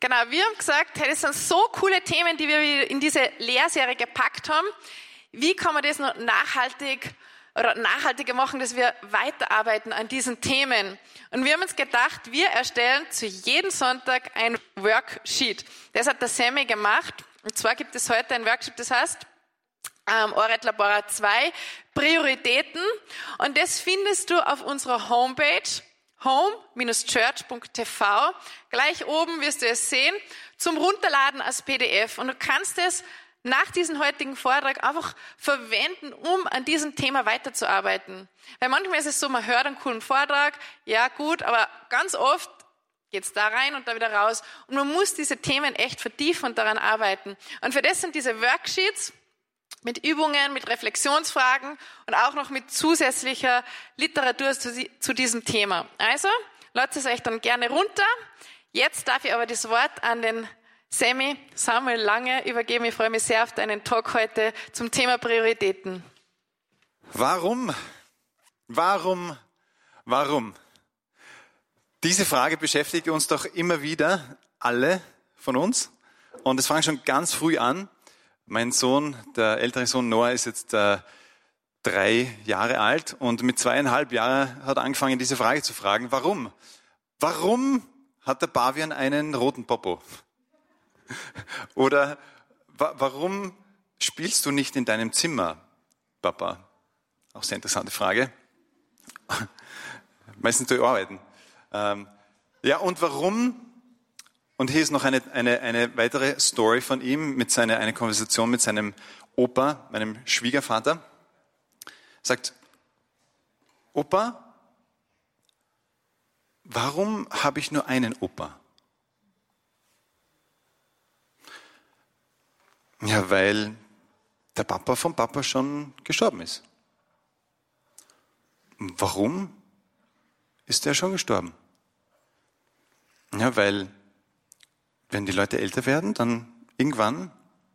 Genau, wir haben gesagt, hey, das sind so coole Themen, die wir in diese Lehrserie gepackt haben. Wie kann man das noch nachhaltig oder nachhaltiger machen, dass wir weiterarbeiten an diesen Themen? Und wir haben uns gedacht, wir erstellen zu jedem Sonntag ein Worksheet. Das hat der Sammy gemacht. Und zwar gibt es heute ein Worksheet, das heißt, ähm, Oret Labora 2, Prioritäten. Und das findest du auf unserer Homepage home-church.tv. Gleich oben wirst du es sehen, zum Runterladen als PDF. Und du kannst es nach diesem heutigen Vortrag einfach verwenden, um an diesem Thema weiterzuarbeiten. Weil manchmal ist es so, man hört einen coolen Vortrag, ja gut, aber ganz oft geht's da rein und da wieder raus. Und man muss diese Themen echt vertiefen und daran arbeiten. Und für das sind diese Worksheets, mit Übungen, mit Reflexionsfragen und auch noch mit zusätzlicher Literatur zu, diesem Thema. Also, ladet es euch dann gerne runter. Jetzt darf ich aber das Wort an den Sammy Samuel Lange übergeben. Ich freue mich sehr auf deinen Talk heute zum Thema Prioritäten. Warum? Warum? Warum? Diese Frage beschäftigt uns doch immer wieder alle von uns. Und es fängt schon ganz früh an. Mein Sohn, der ältere Sohn Noah, ist jetzt äh, drei Jahre alt und mit zweieinhalb Jahren hat er angefangen, diese Frage zu fragen, warum? Warum hat der Pavian einen roten Popo? Oder wa warum spielst du nicht in deinem Zimmer, Papa? Auch sehr interessante Frage. Meistens durch Arbeiten. Ähm, ja, und warum und hier ist noch eine, eine, eine weitere Story von ihm mit seiner, eine Konversation mit seinem Opa, meinem Schwiegervater. Er sagt, Opa, warum habe ich nur einen Opa? Ja, weil der Papa vom Papa schon gestorben ist. Warum ist er schon gestorben? Ja, weil wenn die Leute älter werden, dann irgendwann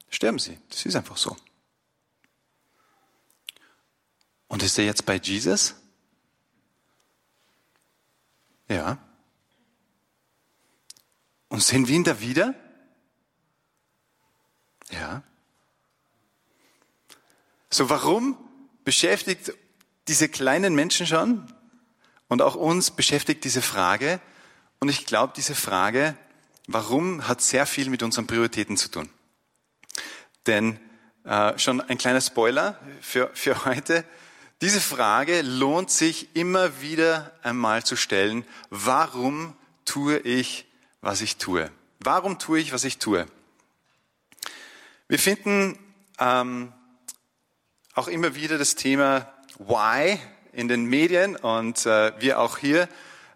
sterben sie. Das ist einfach so. Und ist er jetzt bei Jesus? Ja. Und sehen wir ihn da wieder? Ja. So, warum beschäftigt diese kleinen Menschen schon und auch uns beschäftigt diese Frage? Und ich glaube, diese Frage Warum hat sehr viel mit unseren Prioritäten zu tun. Denn äh, schon ein kleiner Spoiler für, für heute. Diese Frage lohnt sich immer wieder einmal zu stellen. Warum tue ich, was ich tue? Warum tue ich, was ich tue? Wir finden ähm, auch immer wieder das Thema Why in den Medien und äh, wir auch hier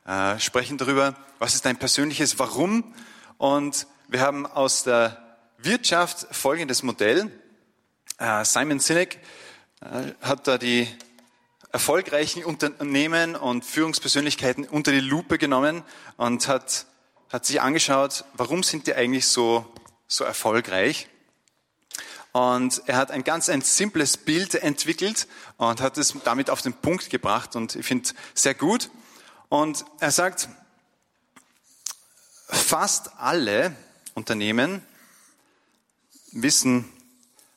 äh, sprechen darüber, was ist dein persönliches Warum? Und wir haben aus der Wirtschaft folgendes Modell. Äh, Simon Sinek äh, hat da die erfolgreichen Unternehmen und Führungspersönlichkeiten unter die Lupe genommen und hat, hat sich angeschaut, warum sind die eigentlich so, so erfolgreich? Und er hat ein ganz ein simples Bild entwickelt und hat es damit auf den Punkt gebracht und ich finde sehr gut. Und er sagt, Fast alle Unternehmen wissen,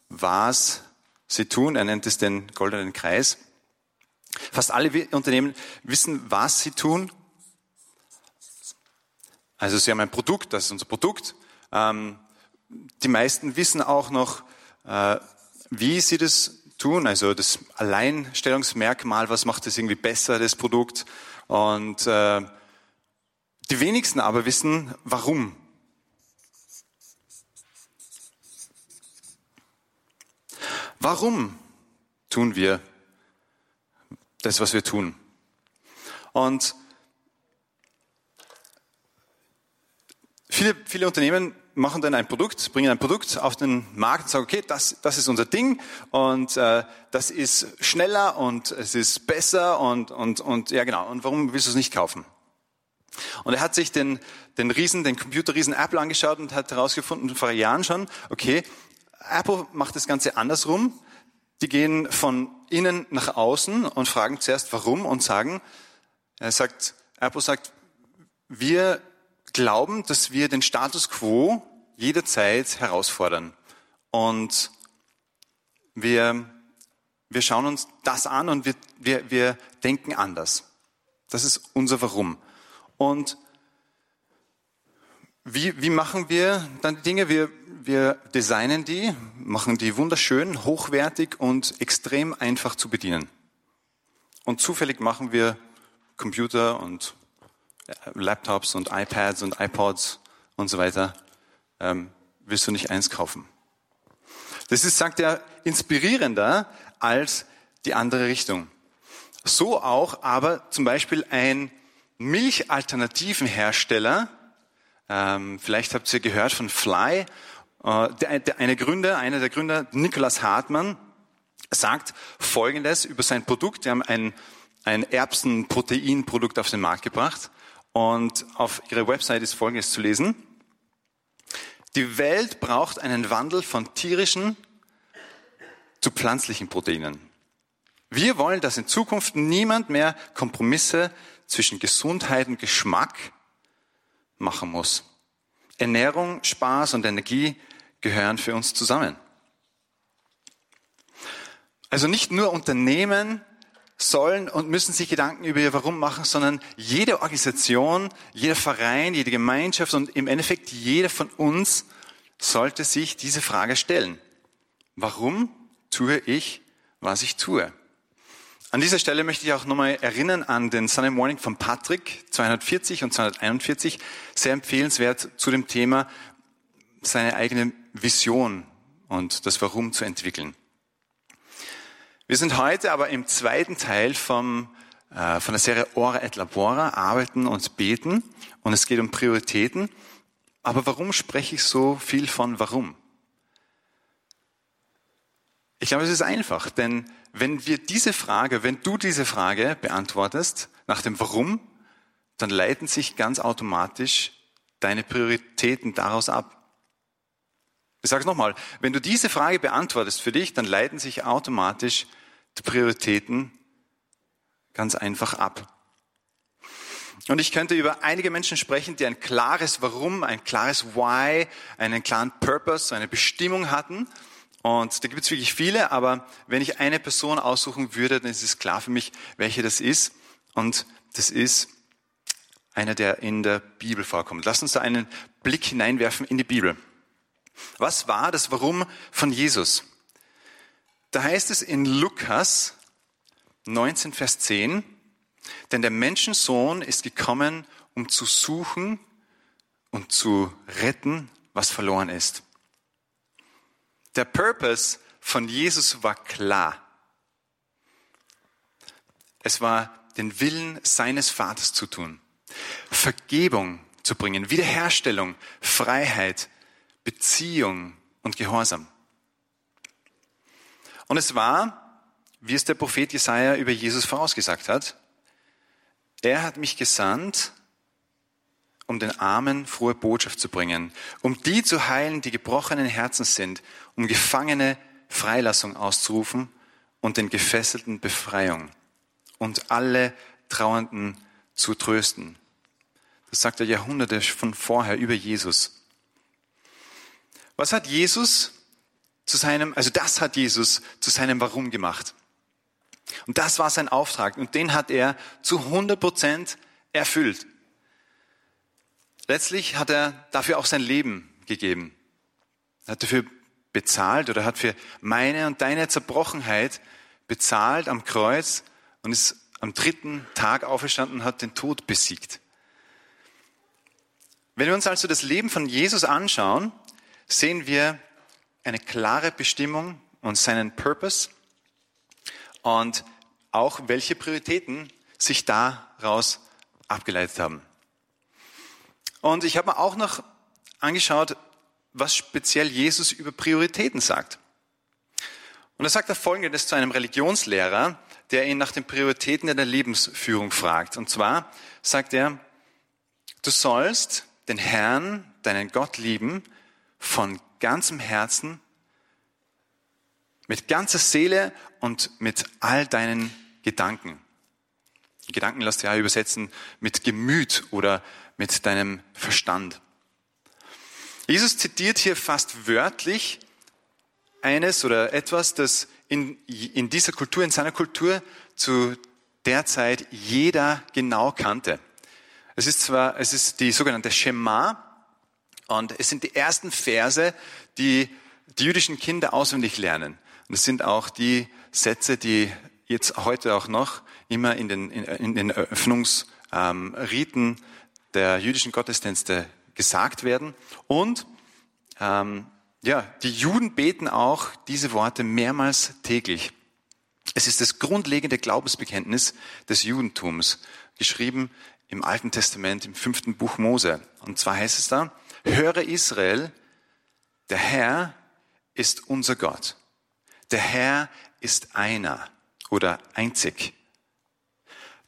was sie tun. Er nennt es den goldenen Kreis. Fast alle Unternehmen wissen, was sie tun. Also sie haben ein Produkt, das ist unser Produkt. Ähm, die meisten wissen auch noch, äh, wie sie das tun. Also das Alleinstellungsmerkmal, was macht das irgendwie besser, das Produkt. Und äh, die wenigsten aber wissen, warum. Warum tun wir das, was wir tun? Und viele, viele Unternehmen machen dann ein Produkt, bringen ein Produkt auf den Markt und sagen, okay, das, das ist unser Ding und äh, das ist schneller und es ist besser und, und, und ja genau. Und warum willst du es nicht kaufen? Und er hat sich den, den Riesen, den Computerriesen Apple angeschaut und hat herausgefunden, vor Jahren schon, okay, Apple macht das Ganze andersrum. Die gehen von innen nach außen und fragen zuerst warum und sagen, er sagt, Apple sagt, wir glauben, dass wir den Status quo jederzeit herausfordern. Und wir, wir schauen uns das an und wir, wir, wir denken anders. Das ist unser Warum. Und wie, wie machen wir dann die Dinge? Wir, wir designen die, machen die wunderschön, hochwertig und extrem einfach zu bedienen. Und zufällig machen wir Computer und äh, Laptops und iPads und iPods und so weiter. Ähm, willst du nicht eins kaufen? Das ist, sagt er, inspirierender als die andere Richtung. So auch aber zum Beispiel ein Milchalternativenhersteller, ähm, vielleicht habt ihr gehört von Fly, äh, der, der, eine Gründer, einer der Gründer, Nicholas Hartmann, sagt Folgendes über sein Produkt. Die haben ein, ein Erbsenproteinprodukt auf den Markt gebracht und auf ihrer Website ist Folgendes zu lesen. Die Welt braucht einen Wandel von tierischen zu pflanzlichen Proteinen. Wir wollen, dass in Zukunft niemand mehr Kompromisse zwischen Gesundheit und Geschmack machen muss. Ernährung, Spaß und Energie gehören für uns zusammen. Also nicht nur Unternehmen sollen und müssen sich Gedanken über ihr Warum machen, sondern jede Organisation, jeder Verein, jede Gemeinschaft und im Endeffekt jeder von uns sollte sich diese Frage stellen. Warum tue ich, was ich tue? An dieser Stelle möchte ich auch nochmal erinnern an den Sunday Morning von Patrick 240 und 241. Sehr empfehlenswert zu dem Thema, seine eigene Vision und das Warum zu entwickeln. Wir sind heute aber im zweiten Teil vom, äh, von der Serie Ora et Labora, Arbeiten und Beten. Und es geht um Prioritäten. Aber warum spreche ich so viel von Warum? Ich glaube, es ist einfach, denn wenn wir diese Frage, wenn du diese Frage beantwortest nach dem Warum, dann leiten sich ganz automatisch deine Prioritäten daraus ab. Ich sage es nochmal, wenn du diese Frage beantwortest für dich, dann leiten sich automatisch die Prioritäten ganz einfach ab. Und ich könnte über einige Menschen sprechen, die ein klares Warum, ein klares Why, einen klaren Purpose, eine Bestimmung hatten. Und da gibt es wirklich viele, aber wenn ich eine Person aussuchen würde, dann ist es klar für mich, welche das ist. Und das ist einer, der in der Bibel vorkommt. Lass uns da einen Blick hineinwerfen in die Bibel. Was war das Warum von Jesus? Da heißt es in Lukas 19, Vers 10, denn der Menschensohn ist gekommen, um zu suchen und zu retten, was verloren ist. Der Purpose von Jesus war klar. Es war den Willen seines Vaters zu tun, Vergebung zu bringen, Wiederherstellung, Freiheit, Beziehung und Gehorsam. Und es war, wie es der Prophet Jesaja über Jesus vorausgesagt hat, er hat mich gesandt, um den Armen frohe Botschaft zu bringen, um die zu heilen, die gebrochenen Herzens sind, um Gefangene Freilassung auszurufen und den Gefesselten Befreiung und alle Trauernden zu trösten. Das sagt er Jahrhunderte von vorher über Jesus. Was hat Jesus zu seinem, also das hat Jesus zu seinem Warum gemacht. Und das war sein Auftrag und den hat er zu 100 Prozent erfüllt. Letztlich hat er dafür auch sein Leben gegeben. Er hat dafür bezahlt oder hat für meine und deine Zerbrochenheit bezahlt am Kreuz und ist am dritten Tag auferstanden und hat den Tod besiegt. Wenn wir uns also das Leben von Jesus anschauen, sehen wir eine klare Bestimmung und seinen Purpose und auch welche Prioritäten sich daraus abgeleitet haben. Und ich habe mir auch noch angeschaut, was speziell Jesus über Prioritäten sagt. Und da sagt er Folgendes zu einem Religionslehrer, der ihn nach den Prioritäten der Lebensführung fragt. Und zwar sagt er, du sollst den Herrn, deinen Gott lieben, von ganzem Herzen, mit ganzer Seele und mit all deinen Gedanken. Gedanken lässt ja übersetzen mit Gemüt oder mit deinem Verstand. Jesus zitiert hier fast wörtlich eines oder etwas, das in, in dieser Kultur, in seiner Kultur zu der Zeit jeder genau kannte. Es ist zwar, es ist die sogenannte Shema und es sind die ersten Verse, die die jüdischen Kinder auswendig lernen. Und es sind auch die Sätze, die jetzt heute auch noch immer in den, in, in den Eröffnungsriten ähm, der jüdischen Gottesdienste gesagt werden. Und ähm, ja, die Juden beten auch diese Worte mehrmals täglich. Es ist das grundlegende Glaubensbekenntnis des Judentums, geschrieben im Alten Testament, im fünften Buch Mose. Und zwar heißt es da, höre Israel, der Herr ist unser Gott. Der Herr ist einer oder einzig.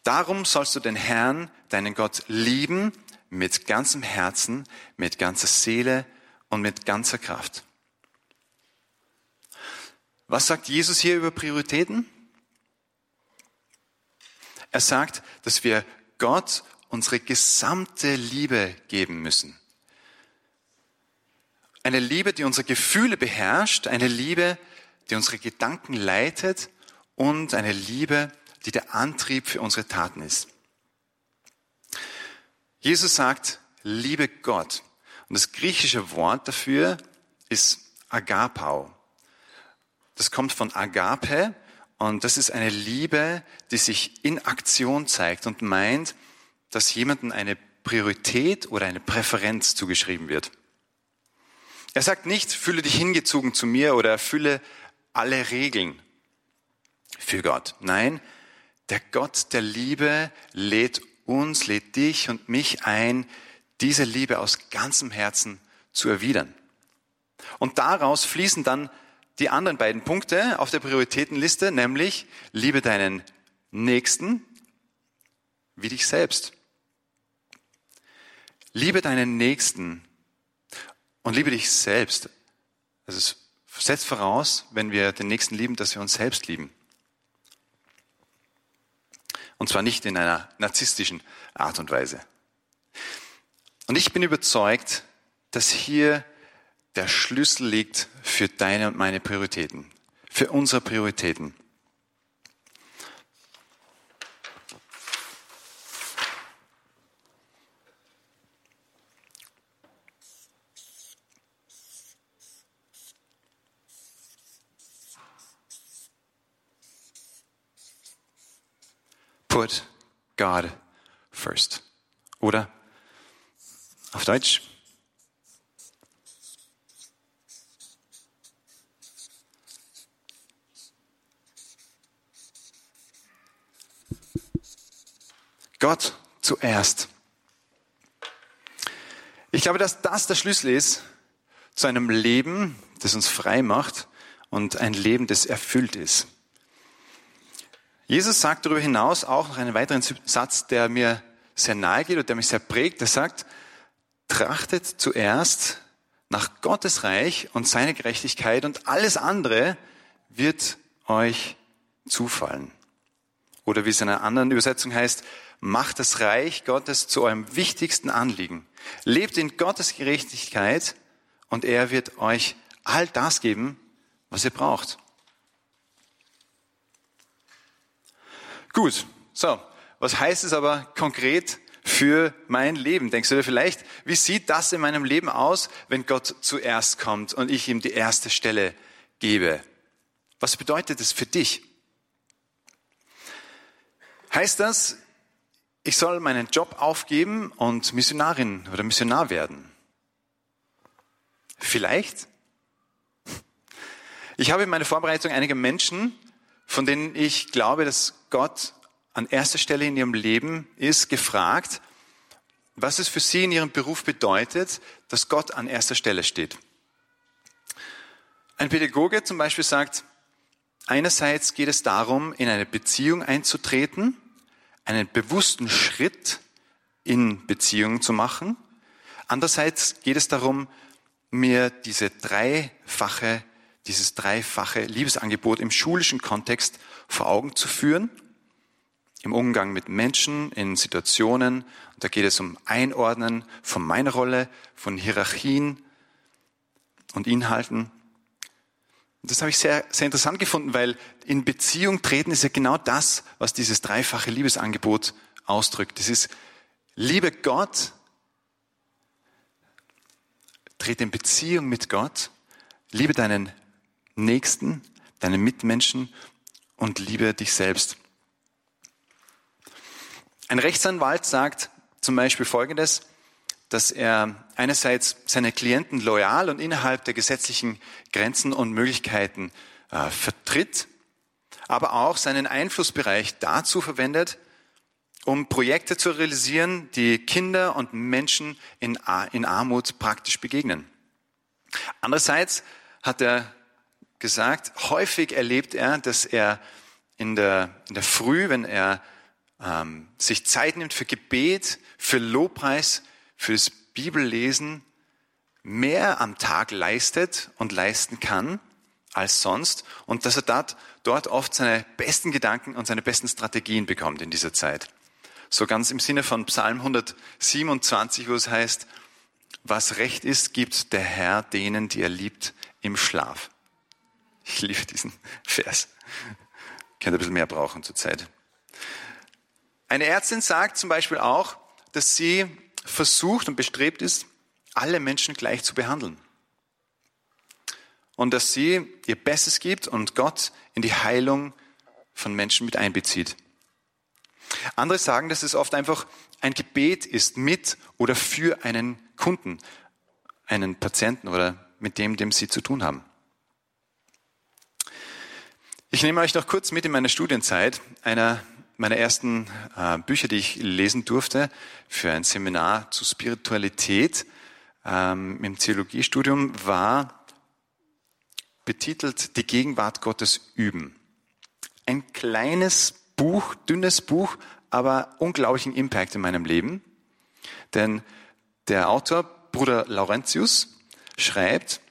Darum sollst du den Herrn, deinen Gott, lieben mit ganzem Herzen, mit ganzer Seele und mit ganzer Kraft. Was sagt Jesus hier über Prioritäten? Er sagt, dass wir Gott unsere gesamte Liebe geben müssen. Eine Liebe, die unsere Gefühle beherrscht, eine Liebe, die unsere Gedanken leitet und eine Liebe, die der Antrieb für unsere Taten ist. Jesus sagt, liebe Gott. Und das griechische Wort dafür ist Agapau. Das kommt von Agape und das ist eine Liebe, die sich in Aktion zeigt und meint, dass jemandem eine Priorität oder eine Präferenz zugeschrieben wird. Er sagt nicht, fühle dich hingezogen zu mir oder erfülle alle Regeln für Gott. Nein, der Gott der Liebe lädt uns, lädt dich und mich ein, diese Liebe aus ganzem Herzen zu erwidern. Und daraus fließen dann die anderen beiden Punkte auf der Prioritätenliste, nämlich liebe deinen Nächsten wie dich selbst. Liebe deinen Nächsten und liebe dich selbst. Also es setzt voraus, wenn wir den Nächsten lieben, dass wir uns selbst lieben. Und zwar nicht in einer narzisstischen Art und Weise. Und ich bin überzeugt, dass hier der Schlüssel liegt für deine und meine Prioritäten, für unsere Prioritäten. Put God first. Oder auf Deutsch, Gott zuerst. Ich glaube, dass das der Schlüssel ist zu einem Leben, das uns frei macht und ein Leben, das erfüllt ist. Jesus sagt darüber hinaus auch noch einen weiteren Satz, der mir sehr nahe geht und der mich sehr prägt. Er sagt, trachtet zuerst nach Gottes Reich und seine Gerechtigkeit und alles andere wird euch zufallen. Oder wie es in einer anderen Übersetzung heißt, macht das Reich Gottes zu eurem wichtigsten Anliegen. Lebt in Gottes Gerechtigkeit und er wird euch all das geben, was ihr braucht. Gut, so, was heißt es aber konkret für mein Leben? Denkst du dir vielleicht, wie sieht das in meinem Leben aus, wenn Gott zuerst kommt und ich ihm die erste Stelle gebe? Was bedeutet es für dich? Heißt das, ich soll meinen Job aufgeben und Missionarin oder Missionar werden? Vielleicht. Ich habe in meiner Vorbereitung einige Menschen, von denen ich glaube, dass Gott an erster Stelle in ihrem Leben ist, gefragt, was es für sie in ihrem Beruf bedeutet, dass Gott an erster Stelle steht. Ein Pädagoge zum Beispiel sagt, einerseits geht es darum, in eine Beziehung einzutreten, einen bewussten Schritt in Beziehung zu machen. Andererseits geht es darum, mir diese dreifache, dieses dreifache Liebesangebot im schulischen Kontext vor Augen zu führen im Umgang mit Menschen, in Situationen. Und da geht es um Einordnen von meiner Rolle, von Hierarchien und Inhalten. Das habe ich sehr, sehr interessant gefunden, weil in Beziehung treten ist ja genau das, was dieses dreifache Liebesangebot ausdrückt. Das ist Liebe Gott, trete in Beziehung mit Gott, liebe deinen Nächsten, deine Mitmenschen und liebe dich selbst. Ein Rechtsanwalt sagt zum Beispiel Folgendes, dass er einerseits seine Klienten loyal und innerhalb der gesetzlichen Grenzen und Möglichkeiten äh, vertritt, aber auch seinen Einflussbereich dazu verwendet, um Projekte zu realisieren, die Kinder und Menschen in, in Armut praktisch begegnen. Andererseits hat er gesagt, häufig erlebt er, dass er in der, in der Früh, wenn er ähm, sich Zeit nimmt für Gebet, für Lobpreis, fürs Bibellesen, mehr am Tag leistet und leisten kann als sonst und dass er dort, dort oft seine besten Gedanken und seine besten Strategien bekommt in dieser Zeit. So ganz im Sinne von Psalm 127, wo es heißt, was recht ist, gibt der Herr denen, die er liebt, im Schlaf. Ich liebe diesen Vers. Könnte ein bisschen mehr brauchen zur Zeit. Eine Ärztin sagt zum Beispiel auch, dass sie versucht und bestrebt ist, alle Menschen gleich zu behandeln. Und dass sie ihr Bestes gibt und Gott in die Heilung von Menschen mit einbezieht. Andere sagen, dass es oft einfach ein Gebet ist mit oder für einen Kunden, einen Patienten oder mit dem, dem sie zu tun haben. Ich nehme euch noch kurz mit in meine Studienzeit. Einer meiner ersten äh, Bücher, die ich lesen durfte für ein Seminar zu Spiritualität ähm, im Theologiestudium, war betitelt Die Gegenwart Gottes üben. Ein kleines Buch, dünnes Buch, aber unglaublichen Impact in meinem Leben. Denn der Autor, Bruder Laurentius, schreibt,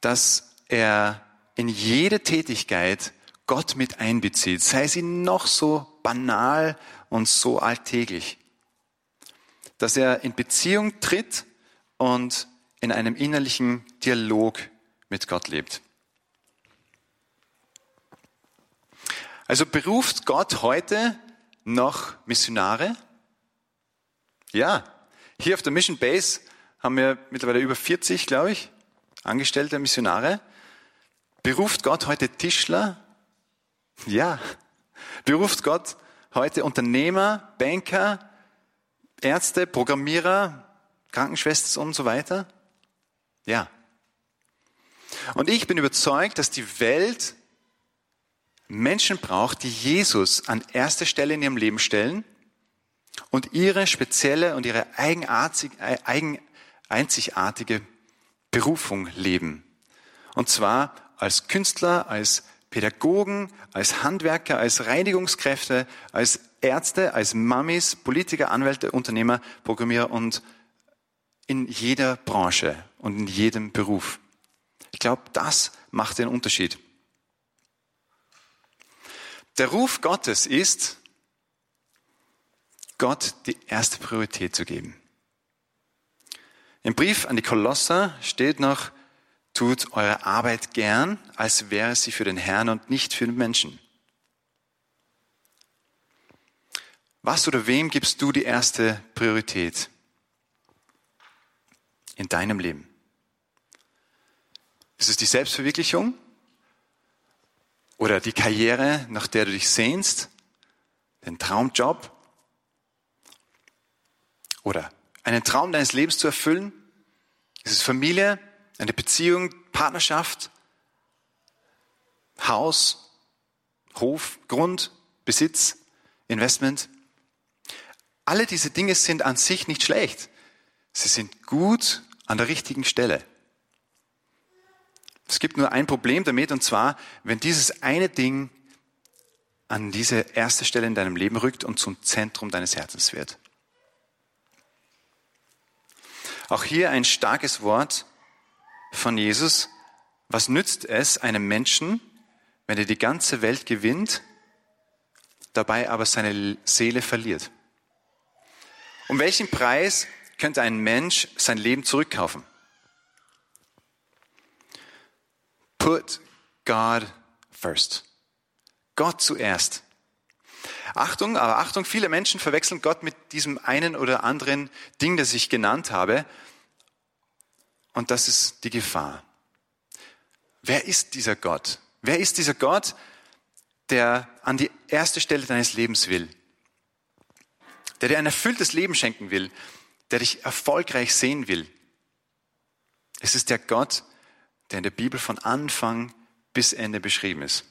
dass er in jede Tätigkeit Gott mit einbezieht, sei sie noch so banal und so alltäglich, dass er in Beziehung tritt und in einem innerlichen Dialog mit Gott lebt. Also beruft Gott heute noch Missionare? Ja, hier auf der Mission Base haben wir mittlerweile über 40, glaube ich, angestellte Missionare. Beruft Gott heute Tischler, ja. Beruft Gott heute Unternehmer, Banker, Ärzte, Programmierer, Krankenschwestern und so weiter? Ja. Und ich bin überzeugt, dass die Welt Menschen braucht, die Jesus an erste Stelle in ihrem Leben stellen und ihre spezielle und ihre eigen, einzigartige Berufung leben. Und zwar als Künstler, als Pädagogen, als Handwerker, als Reinigungskräfte, als Ärzte, als Mamis, Politiker, Anwälte, Unternehmer, Programmierer und in jeder Branche und in jedem Beruf. Ich glaube, das macht den Unterschied. Der Ruf Gottes ist, Gott die erste Priorität zu geben. Im Brief an die Kolosser steht noch, Tut eure Arbeit gern, als wäre sie für den Herrn und nicht für den Menschen. Was oder wem gibst du die erste Priorität in deinem Leben? Ist es die Selbstverwirklichung oder die Karriere, nach der du dich sehnst, den Traumjob oder einen Traum deines Lebens zu erfüllen? Ist es Familie, eine Beziehung, Partnerschaft, Haus, Hof, Grund, Besitz, Investment. Alle diese Dinge sind an sich nicht schlecht. Sie sind gut an der richtigen Stelle. Es gibt nur ein Problem damit, und zwar, wenn dieses eine Ding an diese erste Stelle in deinem Leben rückt und zum Zentrum deines Herzens wird. Auch hier ein starkes Wort von Jesus, was nützt es einem Menschen, wenn er die ganze Welt gewinnt, dabei aber seine Seele verliert. Um welchen Preis könnte ein Mensch sein Leben zurückkaufen? Put God first. Gott zuerst. Achtung, aber Achtung, viele Menschen verwechseln Gott mit diesem einen oder anderen Ding, das ich genannt habe. Und das ist die Gefahr. Wer ist dieser Gott? Wer ist dieser Gott, der an die erste Stelle deines Lebens will? Der dir ein erfülltes Leben schenken will, der dich erfolgreich sehen will. Es ist der Gott, der in der Bibel von Anfang bis Ende beschrieben ist.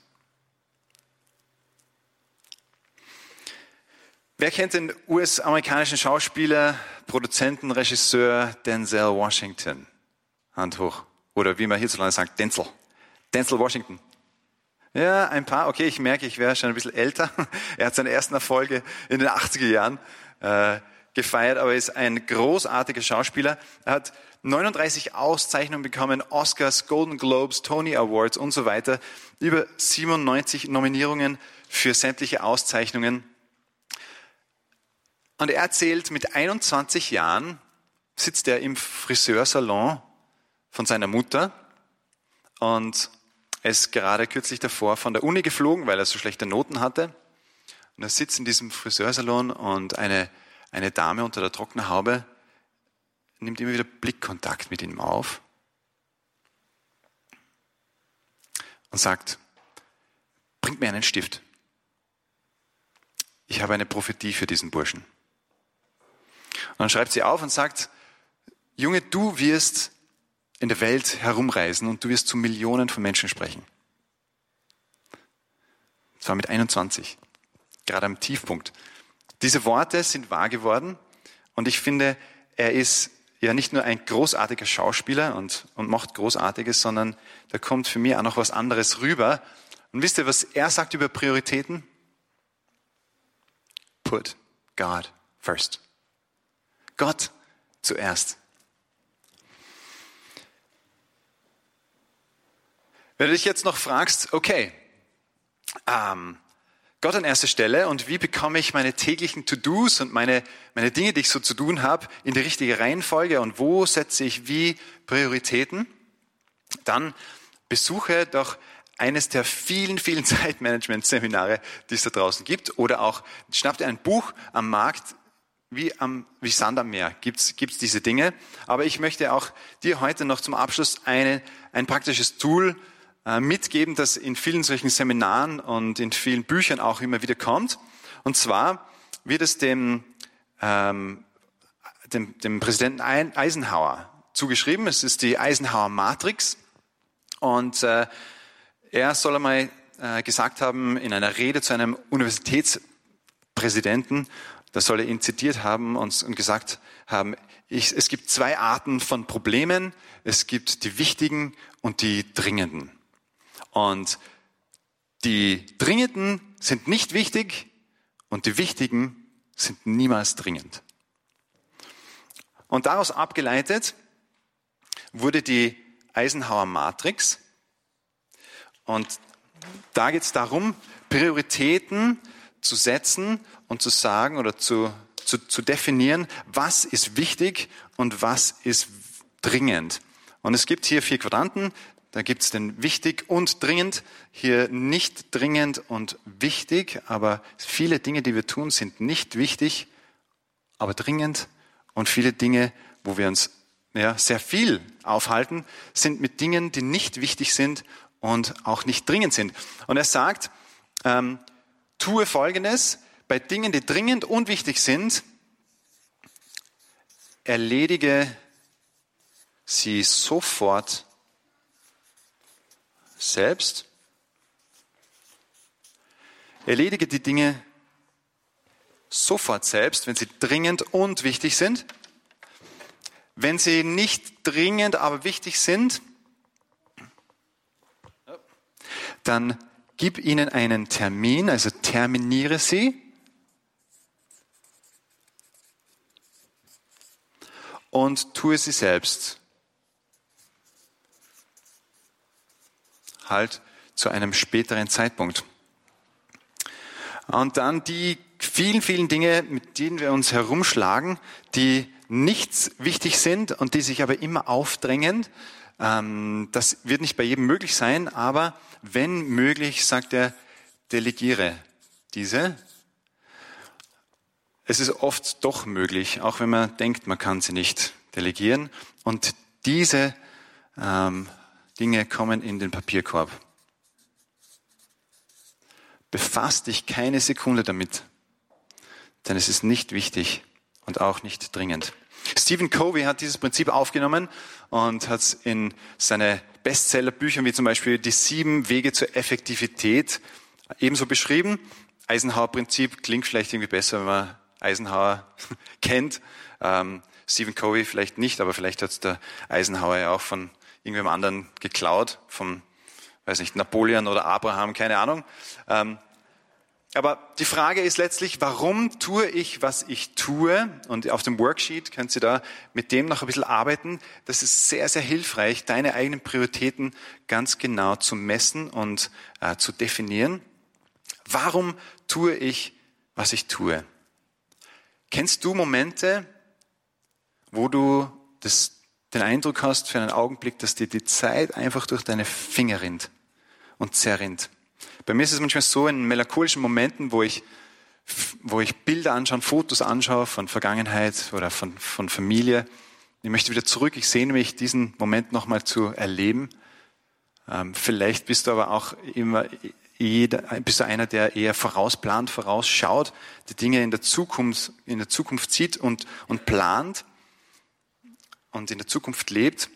Wer kennt den US-amerikanischen Schauspieler, Produzenten, Regisseur Denzel Washington? Hand hoch. Oder wie man hierzulande sagt, Denzel. Denzel Washington. Ja, ein paar. Okay, ich merke, ich wäre schon ein bisschen älter. Er hat seine ersten Erfolge in den 80er Jahren äh, gefeiert, aber er ist ein großartiger Schauspieler. Er hat 39 Auszeichnungen bekommen, Oscars, Golden Globes, Tony Awards und so weiter. Über 97 Nominierungen für sämtliche Auszeichnungen. Und er erzählt, mit 21 Jahren sitzt er im Friseursalon von seiner Mutter und er ist gerade kürzlich davor von der Uni geflogen, weil er so schlechte Noten hatte. Und er sitzt in diesem Friseursalon und eine, eine Dame unter der trockenen Haube nimmt immer wieder Blickkontakt mit ihm auf und sagt, bringt mir einen Stift. Ich habe eine Prophetie für diesen Burschen. Und dann schreibt sie auf und sagt, Junge, du wirst in der Welt herumreisen und du wirst zu Millionen von Menschen sprechen. Das war mit 21, gerade am Tiefpunkt. Diese Worte sind wahr geworden und ich finde, er ist ja nicht nur ein großartiger Schauspieler und, und macht Großartiges, sondern da kommt für mich auch noch was anderes rüber. Und wisst ihr, was er sagt über Prioritäten? Put God first. Gott zuerst. Wenn du dich jetzt noch fragst, okay, ähm, Gott an erster Stelle und wie bekomme ich meine täglichen To-Dos und meine, meine Dinge, die ich so zu tun habe, in die richtige Reihenfolge und wo setze ich wie Prioritäten, dann besuche doch eines der vielen, vielen Zeitmanagement-Seminare, die es da draußen gibt oder auch schnapp dir ein Buch am Markt, wie, am, wie Sand am Meer gibt's gibt's diese Dinge. Aber ich möchte auch dir heute noch zum Abschluss eine, ein praktisches Tool mitgeben, das in vielen solchen Seminaren und in vielen Büchern auch immer wieder kommt. Und zwar wird es dem, ähm, dem, dem Präsidenten Eisenhower zugeschrieben. Es ist die Eisenhower Matrix. Und äh, er soll einmal äh, gesagt haben in einer Rede zu einem Universitätspräsidenten, da soll er ihn zitiert haben und, und gesagt haben, ich, es gibt zwei Arten von Problemen. Es gibt die wichtigen und die dringenden. Und die Dringenden sind nicht wichtig und die Wichtigen sind niemals dringend. Und daraus abgeleitet wurde die Eisenhower Matrix. Und da geht es darum, Prioritäten zu setzen und zu sagen oder zu, zu, zu definieren, was ist wichtig und was ist dringend. Und es gibt hier vier Quadranten. Da gibt es den wichtig und dringend, hier nicht dringend und wichtig, aber viele Dinge, die wir tun, sind nicht wichtig, aber dringend. Und viele Dinge, wo wir uns ja, sehr viel aufhalten, sind mit Dingen, die nicht wichtig sind und auch nicht dringend sind. Und er sagt, ähm, tue Folgendes, bei Dingen, die dringend und wichtig sind, erledige sie sofort selbst. Erledige die Dinge sofort selbst, wenn sie dringend und wichtig sind. Wenn sie nicht dringend, aber wichtig sind, dann gib ihnen einen Termin, also terminiere sie. Und tue sie selbst. Halt zu einem späteren Zeitpunkt. Und dann die vielen, vielen Dinge, mit denen wir uns herumschlagen, die nichts wichtig sind und die sich aber immer aufdrängen. Ähm, das wird nicht bei jedem möglich sein, aber wenn möglich, sagt er, delegiere diese. Es ist oft doch möglich, auch wenn man denkt, man kann sie nicht delegieren. Und diese ähm, Dinge kommen in den Papierkorb. Befass dich keine Sekunde damit, denn es ist nicht wichtig und auch nicht dringend. Stephen Covey hat dieses Prinzip aufgenommen und hat es in seine Bestsellerbücher, wie zum Beispiel Die sieben Wege zur Effektivität, ebenso beschrieben. Eisenhower-Prinzip klingt vielleicht irgendwie besser, wenn man Eisenhower kennt. Ähm, Stephen Covey vielleicht nicht, aber vielleicht hat es der Eisenhower ja auch von irgendwem anderen geklaut, vom, weiß nicht, Napoleon oder Abraham, keine Ahnung. Ähm, aber die Frage ist letztlich, warum tue ich, was ich tue? Und auf dem Worksheet könnt ihr da mit dem noch ein bisschen arbeiten. Das ist sehr, sehr hilfreich, deine eigenen Prioritäten ganz genau zu messen und äh, zu definieren. Warum tue ich, was ich tue? Kennst du Momente, wo du das, den Eindruck hast für einen Augenblick, dass dir die Zeit einfach durch deine Finger rinnt und zerrinnt? Bei mir ist es manchmal so in melancholischen Momenten, wo ich, wo ich Bilder anschaue, Fotos anschaue von Vergangenheit oder von, von Familie. Ich möchte wieder zurück. Ich sehne mich, diesen Moment nochmal zu erleben. Ähm, vielleicht bist du aber auch immer jeder, bist du einer, der eher vorausplant, vorausschaut, die Dinge in der Zukunft, in der Zukunft sieht und, und plant und in der Zukunft lebt.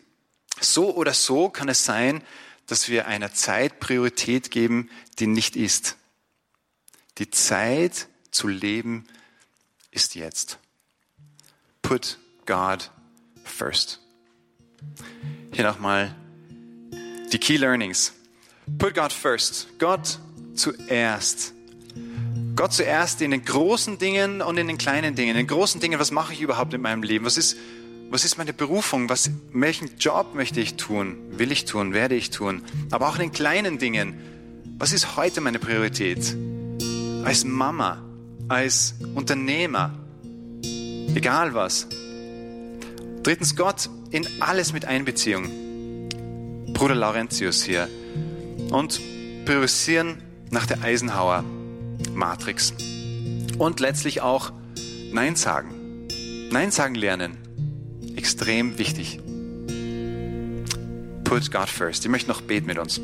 So oder so kann es sein, dass wir einer Zeit Priorität geben, die nicht ist. Die Zeit zu leben ist jetzt. Put God first. Hier nochmal die Key Learnings. Put God first. Gott zuerst. Gott zuerst in den großen Dingen und in den kleinen Dingen. In den großen Dingen, was mache ich überhaupt in meinem Leben? Was ist was ist meine Berufung? Was, welchen Job möchte ich tun? Will ich tun? Werde ich tun? Aber auch in den kleinen Dingen. Was ist heute meine Priorität? Als Mama, als Unternehmer, egal was. Drittens Gott in alles mit Einbeziehung. Bruder Laurentius hier. Und priorisieren nach der Eisenhower Matrix. Und letztlich auch Nein sagen. Nein sagen lernen extrem wichtig. Put God first. Ich möchte noch beten mit uns.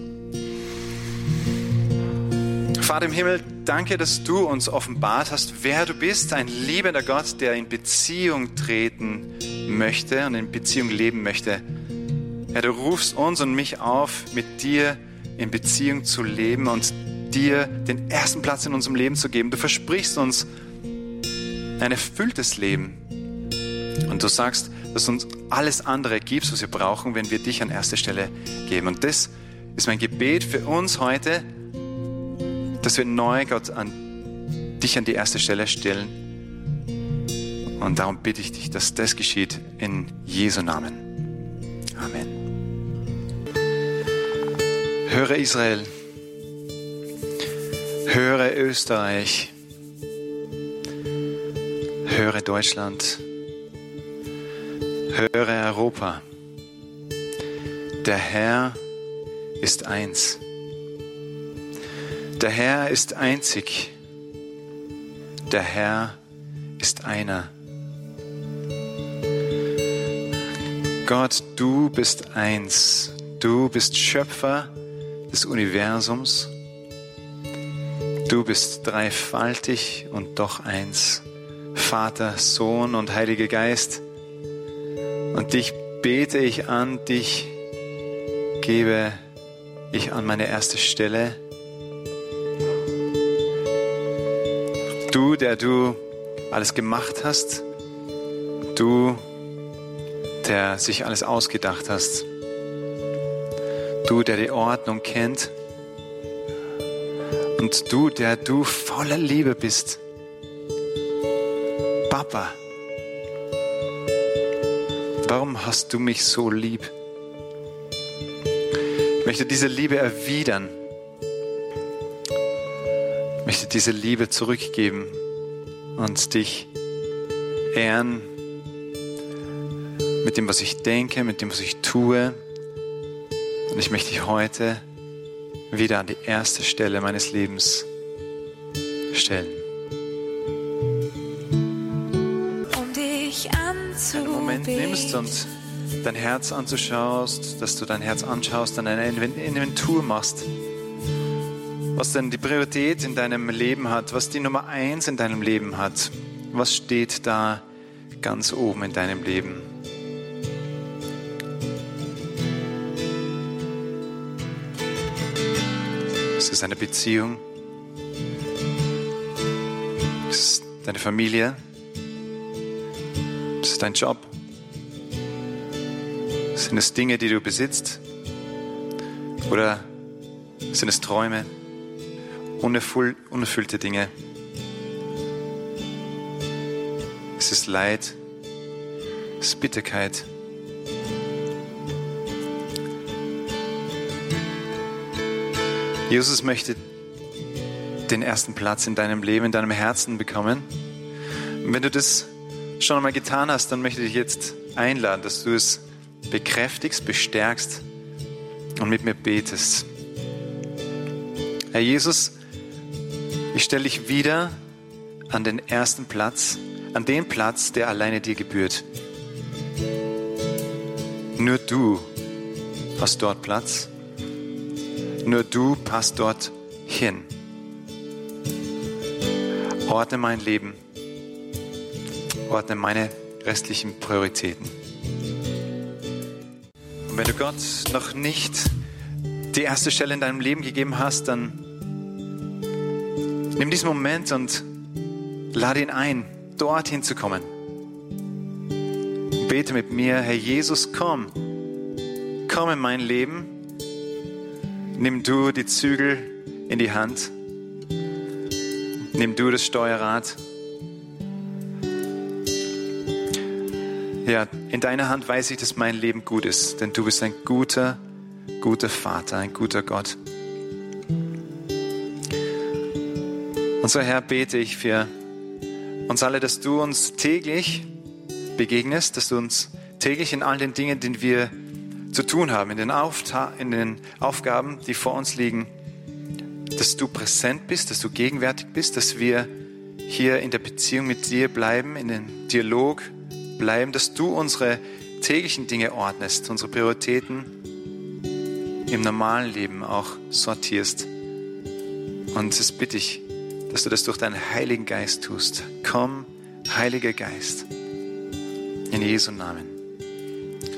Vater im Himmel, danke, dass du uns offenbart hast, wer du bist, ein liebender Gott, der in Beziehung treten möchte und in Beziehung leben möchte. Herr, du rufst uns und mich auf, mit dir in Beziehung zu leben und dir den ersten Platz in unserem Leben zu geben. Du versprichst uns ein erfülltes Leben. Und du sagst, dass du uns alles andere gibst, was wir brauchen, wenn wir dich an erste Stelle geben. Und das ist mein Gebet für uns heute, dass wir neu Gott an dich an die erste Stelle stellen. Und darum bitte ich dich, dass das geschieht in Jesu Namen. Amen. Höre Israel, höre Österreich, höre Deutschland. Höre Europa. Der Herr ist eins. Der Herr ist einzig. Der Herr ist einer. Gott, du bist eins. Du bist Schöpfer des Universums. Du bist dreifaltig und doch eins. Vater, Sohn und Heiliger Geist. Und dich bete ich an, dich gebe ich an meine erste Stelle. Du, der du alles gemacht hast, du, der sich alles ausgedacht hast, du, der die Ordnung kennt und du, der du voller Liebe bist. Papa. Warum hast du mich so lieb? Ich möchte diese Liebe erwidern. Ich möchte diese Liebe zurückgeben und dich ehren mit dem, was ich denke, mit dem, was ich tue. Und ich möchte dich heute wieder an die erste Stelle meines Lebens stellen. Moment nimmst und dein Herz anzuschaust, dass du dein Herz anschaust, dann eine Inven- Inventur machst, was denn die Priorität in deinem Leben hat, was die Nummer eins in deinem Leben hat, was steht da ganz oben in deinem Leben. Ist es eine Beziehung? Ist es deine Familie? Ist es dein Job? Sind es Dinge, die du besitzt? Oder sind es Träume? Unerfüll, unerfüllte Dinge? Ist es Leid? Ist es Bitterkeit? Jesus möchte den ersten Platz in deinem Leben, in deinem Herzen bekommen. Und wenn du das schon einmal getan hast, dann möchte ich dich jetzt einladen, dass du es bekräftigst, bestärkst und mit mir betest. Herr Jesus, ich stelle dich wieder an den ersten Platz, an den Platz, der alleine dir gebührt. Nur du hast dort Platz. Nur du passt dort hin. Ordne mein Leben. Ordne meine restlichen Prioritäten. Und wenn du Gott noch nicht die erste Stelle in deinem Leben gegeben hast, dann nimm diesen Moment und lade ihn ein, dorthin zu kommen. Bete mit mir, Herr Jesus, komm, komm in mein Leben. Nimm du die Zügel in die Hand. Nimm du das Steuerrad. Ja, in deiner Hand weiß ich, dass mein Leben gut ist, denn du bist ein guter, guter Vater, ein guter Gott. Und so, Herr, bete ich für uns alle, dass du uns täglich begegnest, dass du uns täglich in all den Dingen, die wir zu tun haben, in den, Aufta in den Aufgaben, die vor uns liegen, dass du präsent bist, dass du gegenwärtig bist, dass wir hier in der Beziehung mit dir bleiben, in den Dialog bleiben, dass du unsere täglichen Dinge ordnest, unsere Prioritäten im normalen Leben auch sortierst. Und das bitte ich, dass du das durch deinen Heiligen Geist tust. Komm, Heiliger Geist. In Jesu Namen.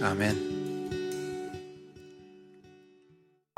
Amen.